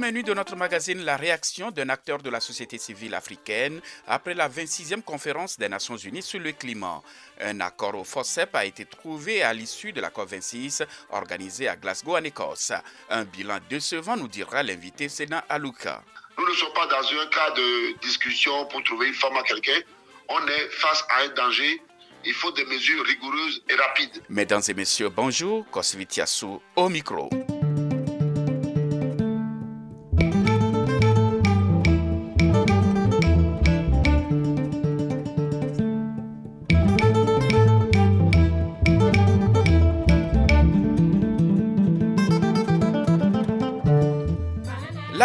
Menu de notre magazine, la réaction d'un acteur de la société civile africaine après la 26e conférence des Nations Unies sur le climat. Un accord au FOSEP a été trouvé à l'issue de la COP26 organisée à Glasgow en Écosse. Un bilan décevant nous dira l'invité Sénat Aluka. Nous ne sommes pas dans un cas de discussion pour trouver une forme à quelqu'un. On est face à un danger. Il faut des mesures rigoureuses et rapides. Mesdames et messieurs, bonjour. Kosvitiasu au micro.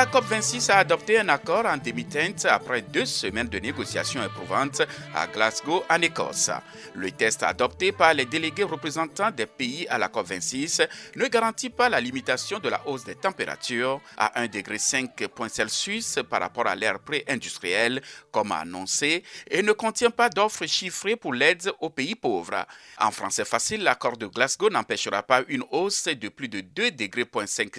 La COP26 a adopté un accord en demi-teinte après deux semaines de négociations éprouvantes à Glasgow, en Écosse. Le test adopté par les délégués représentants des pays à la COP26 ne garantit pas la limitation de la hausse des températures à 1,5 degré Celsius par rapport à l'ère pré-industrielle, comme annoncé, et ne contient pas d'offres chiffrées pour l'aide aux pays pauvres. En français facile, l'accord de Glasgow n'empêchera pas une hausse de plus de 2,5 degrés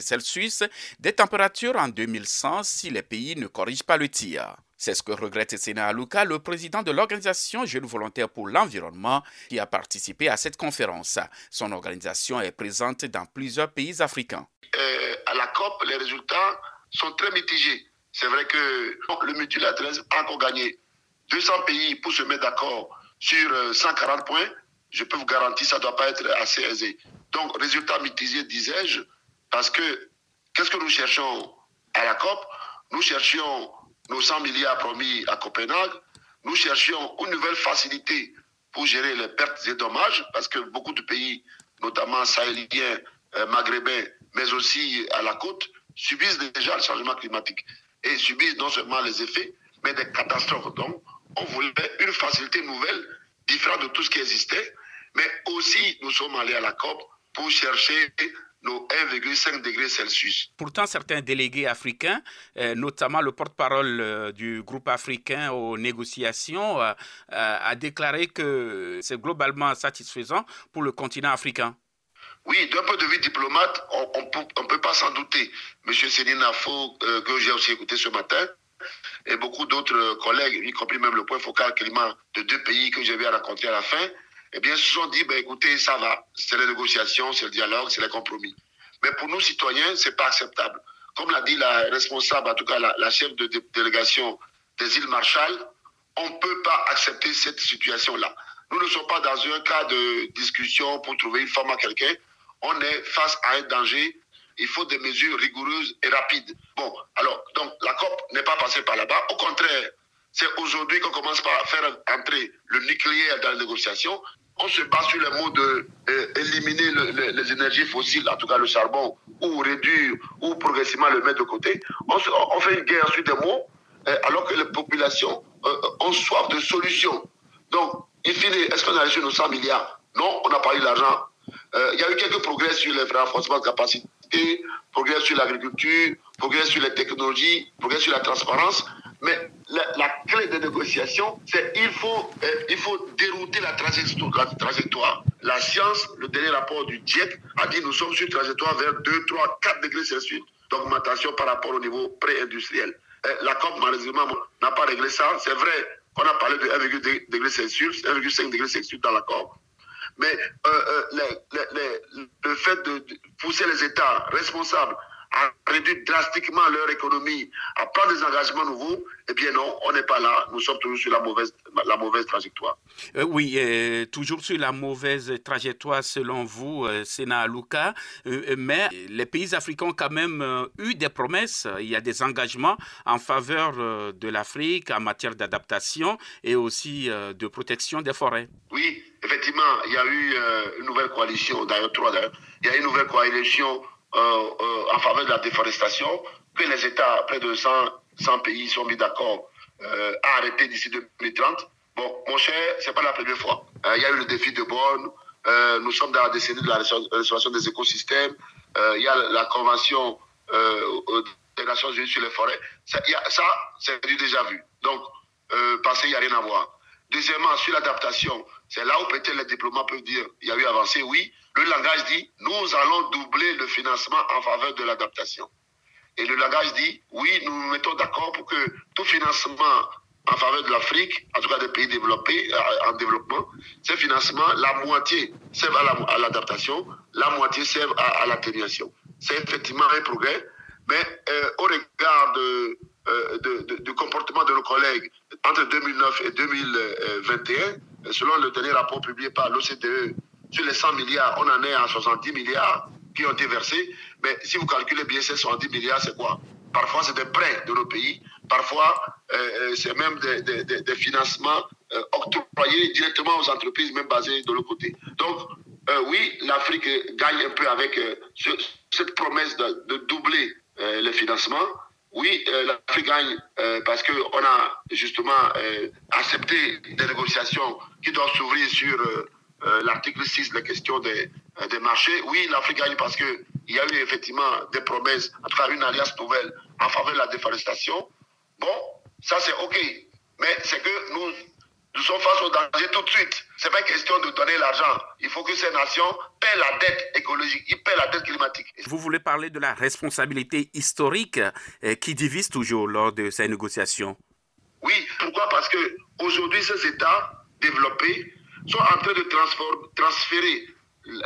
Celsius des températures en 2100 si les pays ne corrigent pas le tir. C'est ce que regrette Sénat Aluka, le président de l'organisation Jeunes volontaires pour l'environnement, qui a participé à cette conférence. Son organisation est présente dans plusieurs pays africains. Euh, à la COP, les résultats sont très mitigés. C'est vrai que le multilatéralisme a encore gagné 200 pays pour se mettre d'accord sur 140 euh, points. Je peux vous garantir, ça ne doit pas être assez aisé. Donc, résultat mitigé, disais-je, parce que qu'est-ce que nous cherchons? À la COP, nous cherchions nos 100 milliards promis à Copenhague, nous cherchions une nouvelle facilité pour gérer les pertes et dommages, parce que beaucoup de pays, notamment sahéliens, euh, maghrébins, mais aussi à la côte, subissent déjà le changement climatique et subissent non seulement les effets, mais des catastrophes. Donc, on voulait une facilité nouvelle, différente de tout ce qui existait, mais aussi nous sommes allés à la COP pour chercher nos 1,5 degrés Celsius. Pourtant, certains délégués africains, euh, notamment le porte-parole euh, du groupe africain aux négociations, euh, a déclaré que c'est globalement satisfaisant pour le continent africain. Oui, d'un point de vue diplomate, on ne peut, pas s'en douter. Monsieur Céline Nafo, que j'ai aussi écouté ce matin, et beaucoup d'autres collègues, y compris même le point focal climat de deux pays que j'avais rencontré à la fin, eh bien, se sont dit, ben, écoutez, ça va, c'est les négociations, c'est le dialogue, c'est les compromis. Mais pour nous, citoyens, ce n'est pas acceptable. Comme l'a dit la responsable, en tout cas la, chef de délégation des îles Marshall, on ne peut pas accepter cette situation-là. Nous ne sommes pas dans un cas de discussion pour trouver une forme à quelqu'un. On est face à un danger. Il faut des mesures rigoureuses et rapides. Bon, alors, donc, la COP n'est pas passée par là-bas. Au contraire, c'est aujourd'hui qu'on commence par faire entrer le nucléaire dans les négociations on se bat sur le mot de euh, les énergies fossiles, en tout cas le charbon, ou réduire, ou progressivement le mettre de côté. On, fait une guerre sur des mots, euh, alors que les populations euh, ont soif de solutions. Donc, in fine, est-ce qu'on a reçu nos 100 milliards? Non, on n'a pas eu l'argent. Il y a eu quelques progrès sur les renforcements de capacité, progrès sur l'agriculture, progrès sur les technologies, progrès sur la transparence, mais la, clé des négociations, c'est qu'il faut, euh, il faut dérouter la trajectoire, la science, le dernier rapport du GIEC a dit nous sommes sur trajectoire vers 2, 3, 4 degrés Celsius d'augmentation par rapport au niveau pré-industriel. Euh, la COP, malheureusement, n'a pas réglé ça. C'est vrai qu'on a parlé de 1,2 degrés Celsius, 1,5 degrés Celsius dans la COP. Mais euh, le fait de pousser les États responsables à réduire drastiquement leur économie, à prendre des engagements nouveaux, eh bien non, on n'est pas là. Nous sommes toujours sur la mauvaise, la mauvaise trajectoire. Euh, oui, euh, toujours sur la mauvaise trajectoire selon vous, euh, Sénat Aluka. mais les pays africains ont quand même eu des promesses. Il y a des engagements en faveur de l'Afrique en matière d'adaptation et aussi de protection des forêts. Oui, effectivement, il y a eu une nouvelle coalition, d'ailleurs trois d'ailleurs. Il y a une nouvelle coalition euh, euh, en faveur de la déforestation, que les États, près de 100, 100 pays, sont mis d'accord euh, à arrêter d'ici 2030. Bon, mon cher, c'est pas la première fois. Il y a eu le défi de Bonn. nous sommes dans la décennie de la restauration des écosystèmes. Il y a la convention des Nations Unies sur les forêts. Ça, c'est déjà vu. Donc, euh, parce qu'il n'y a rien à voir. Deuxièmement, sur l'adaptation, c'est là où peut-être les diplomates peuvent dire il y a eu avancé, oui. Le langage dit nous allons doubler le financement en faveur de l'adaptation. Et le langage dit oui, nous nous mettons d'accord pour que tout financement en faveur de l'Afrique, en tout cas des pays développés, euh, en développement, ces financements, la moitié servent à l'adaptation, la, moitié servent à, l'atténuation. C'est effectivement un progrès, mais euh, au regard de, euh, du comportement de nos collègues entre 2009 et 2021, selon le dernier rapport publié par l'OCDE, sur les 100 milliards, on en est à 70 milliards qui ont été versés. Mais si vous calculez bien ces 70 milliards, c'est quoi? Parfois, c'est des prêts de nos pays. Parfois, euh, euh, c'est même des, financements euh, octroyés directement aux entreprises, même basées de l'autre côté. Donc, oui, l'Afrique gagne un peu avec cette promesse de, doubler les financements. Oui, l'Afrique gagne parce qu'on a justement accepté des négociations qui doivent s'ouvrir sur l'article 6, la question des, des marchés. Oui, l'Afrique gagne parce qu'il y a eu effectivement des promesses, à travers une alliance nouvelle en faveur de la déforestation. Bon, ça c'est OK. Mais c'est que nous, nous sommes face au danger tout de suite. Ce n'est pas question de donner l'argent. Il faut que ces nations paient la dette écologique, ils paient la dette climatique. Vous voulez parler de la responsabilité historique eh, qui divise toujours lors de ces négociations? Oui, pourquoi? Parce que aujourd'hui, ces États développés sont en train de transférer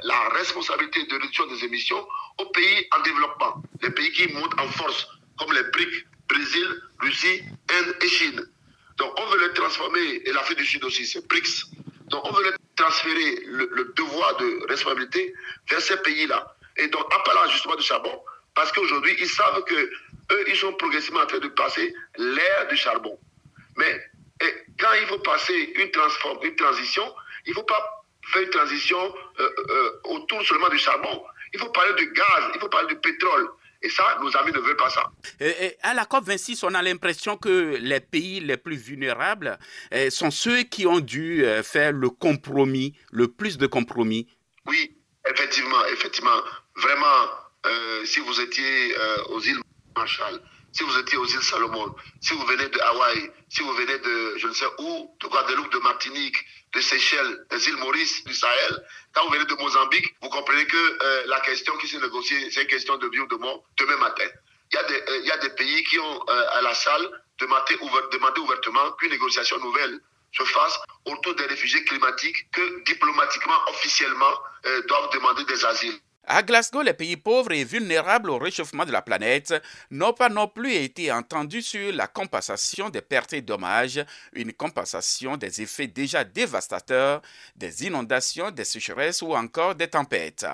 la responsabilité de réduction des émissions aux pays en développement, les pays qui montent en force, comme les BRICS, Brésil, Russie, Inde et Chine. Donc on veut les transformer, et l'Afrique du Sud aussi, c'est BRICS. Donc on veut les transférer le, devoir de responsabilité vers ces pays-là. Et donc en parlant justement du charbon, parce qu'aujourd'hui ils savent que eux, ils sont progressivement en train de passer l'ère du charbon. Mais quand il faut passer une, transform, une transition, il ne faut pas faire une transition euh, euh, autour seulement du charbon. Il faut parler du gaz, il faut parler du pétrole. Et ça, nos amis ne veulent pas ça. Et, à la COP26, on a l'impression que les pays les plus vulnérables eh, sont ceux qui ont dû euh, faire le compromis, le plus de compromis. Oui, effectivement, effectivement. Vraiment, euh, si vous étiez euh, aux îles Marshall, si vous étiez aux îles Salomon, si vous venez de Hawaï, si vous venez de je ne sais où, de Guadeloupe, de Martinique, de Seychelles, des îles Maurice, du Sahel, quand vous venez de Mozambique, vous comprenez que euh, la question qui s'est négociée, c'est une question de vie ou de mort demain matin. Il y a des, euh, pays qui ont euh, à la salle demandé, demandé ouvertement qu'une négociation nouvelle se fasse autour des réfugiés climatiques que diplomatiquement, officiellement, doivent demander des asiles. À Glasgow, les pays pauvres et vulnérables au réchauffement de la planète n'ont pas non plus été entendus sur la compensation des pertes et dommages, une compensation des effets déjà dévastateurs des inondations, des sécheresses ou encore des tempêtes.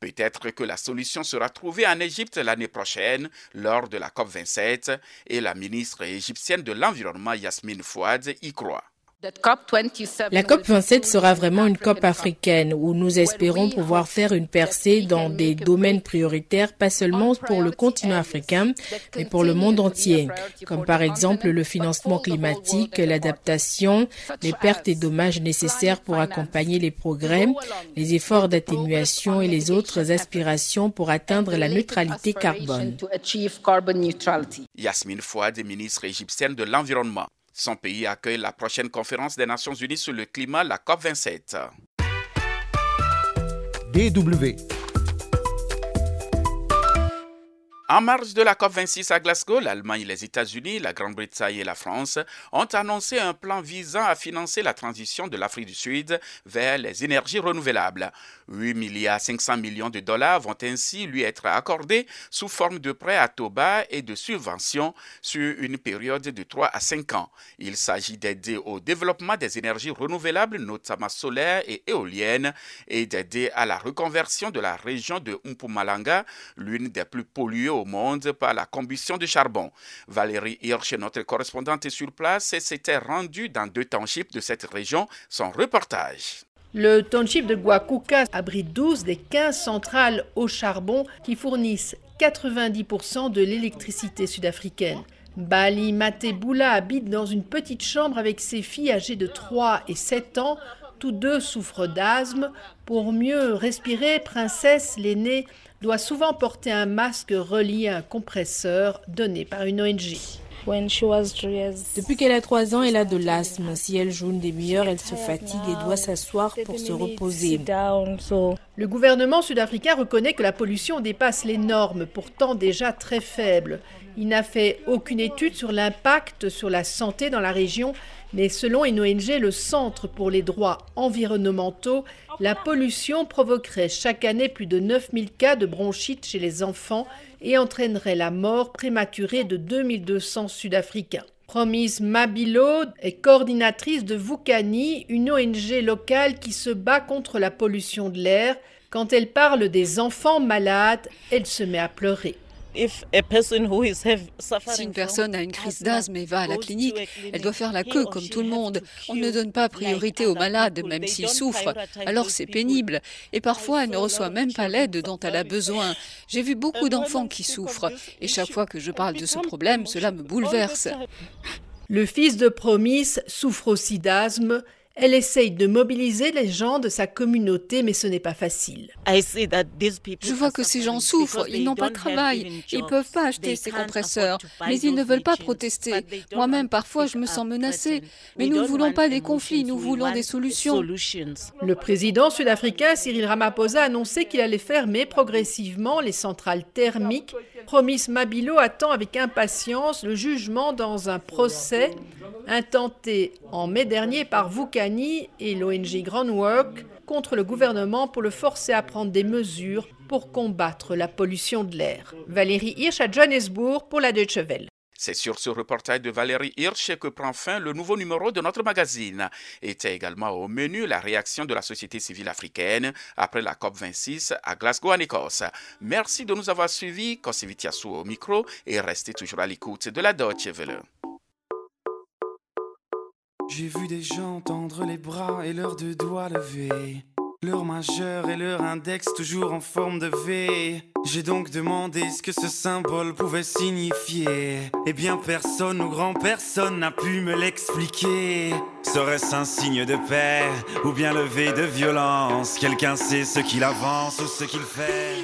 Peut-être que la solution sera trouvée en Égypte l'année prochaine lors de la COP27 et la ministre égyptienne de l'Environnement Yasmine Fouad y croit. La COP27 sera vraiment une COP africaine où nous espérons pouvoir faire une percée dans des domaines prioritaires, pas seulement pour le continent africain, mais pour le monde entier, comme par exemple le financement climatique, l'adaptation, les pertes et dommages nécessaires pour accompagner les progrès, les efforts d'atténuation et les autres aspirations pour atteindre la neutralité carbone. Yasmine Fouad, ministre égyptienne de l'Environnement. Son pays accueille la prochaine conférence des Nations Unies sur le climat, la COP27. DW En marge de la COP26 à Glasgow, l'Allemagne, les États-Unis, la Grande-Bretagne et la France ont annoncé un plan visant à financer la transition de l'Afrique du Sud vers les énergies renouvelables. 8 milliards 500 millions de dollars vont ainsi lui être accordés sous forme de prêts à taux bas et de subventions sur une période de 3 à 5 ans. Il s'agit d'aider au développement des énergies renouvelables, notamment solaires et éoliennes, et d'aider à la reconversion de la région de Mpumalanga, l'une des plus polluées au monde par la combustion du charbon. Valérie Hirsch, notre correspondante sur place, s'était rendue dans deux townships de cette région. Son reportage. Le township de Guakuka abrite 12 des 15 centrales au charbon qui fournissent 90% de l'électricité sud-africaine. Bali Matebula habite dans une petite chambre avec ses filles âgées de 3 et 7 ans Tous deux souffrent d'asthme. Pour mieux respirer, Princesse, l'aînée, doit souvent porter un masque relié à un compresseur donné par une ONG. Depuis qu'elle a trois ans, elle a de l'asthme. Si elle joue une demi-heure, elle se fatigue et doit s'asseoir pour se reposer. Le gouvernement sud-africain reconnaît que la pollution dépasse les normes, pourtant déjà très faibles. Il n'a fait aucune étude sur l'impact sur la santé dans la région, mais selon une ONG, le Centre pour les droits environnementaux, la pollution provoquerait chaque année plus de 9000 cas de bronchite chez les enfants et entraînerait la mort prématurée de 2200 Sud-Africains. Promise Mabilo est coordinatrice de Vukani, une ONG locale qui se bat contre la pollution de l'air. Quand elle parle des enfants malades, elle se met à pleurer. Si une personne a une crise d'asthme et va à la clinique, elle doit faire la queue comme tout le monde. On ne donne pas priorité aux malades, même s'ils souffrent. Alors c'est pénible. Et parfois, elle ne reçoit même pas l'aide dont elle a besoin. J'ai vu beaucoup d'enfants qui souffrent. Et chaque fois que je parle de ce problème, cela me bouleverse. Le fils de Promise souffre aussi d'asthme elle essaye de mobiliser les gens de sa communauté, mais ce n'est pas facile. Je vois que ces gens souffrent, ils n'ont pas de travail, ils ne peuvent pas acheter ces compresseurs, mais ils ne veulent pas protester. Moi-même, parfois, je me sens menacée. Mais nous ne voulons pas des conflits, nous voulons des solutions. Le président sud-africain Cyril Ramaphosa a annoncé qu'il allait fermer progressivement les centrales thermiques. Promis Mabilo attend avec impatience le jugement dans un procès intenté en mai dernier par Vukani et l'ONG Groundwork contre le gouvernement pour le forcer à prendre des mesures pour combattre la pollution de l'air. Valérie Hirsch à Johannesburg pour la Deutsche Welle. C'est sur ce reportage de Valérie Hirsch que prend fin le nouveau numéro de notre magazine. Était également au menu la réaction de la société civile africaine après la COP26 à Glasgow en Écosse. Merci de nous avoir suivis. Kosivitiasu au micro et restez toujours à l'écoute de la Deutsche Welle. J'ai vu des gens tendre les bras et leurs deux doigts levés. Leur majeur et leur index toujours en forme de V. J'ai donc demandé ce que ce symbole pouvait signifier. Eh bien, personne ou grand personne n'a pu me l'expliquer. Serait-ce un signe de paix ou bien levé de violence? Quelqu'un sait ce qu'il avance ou ce qu'il fait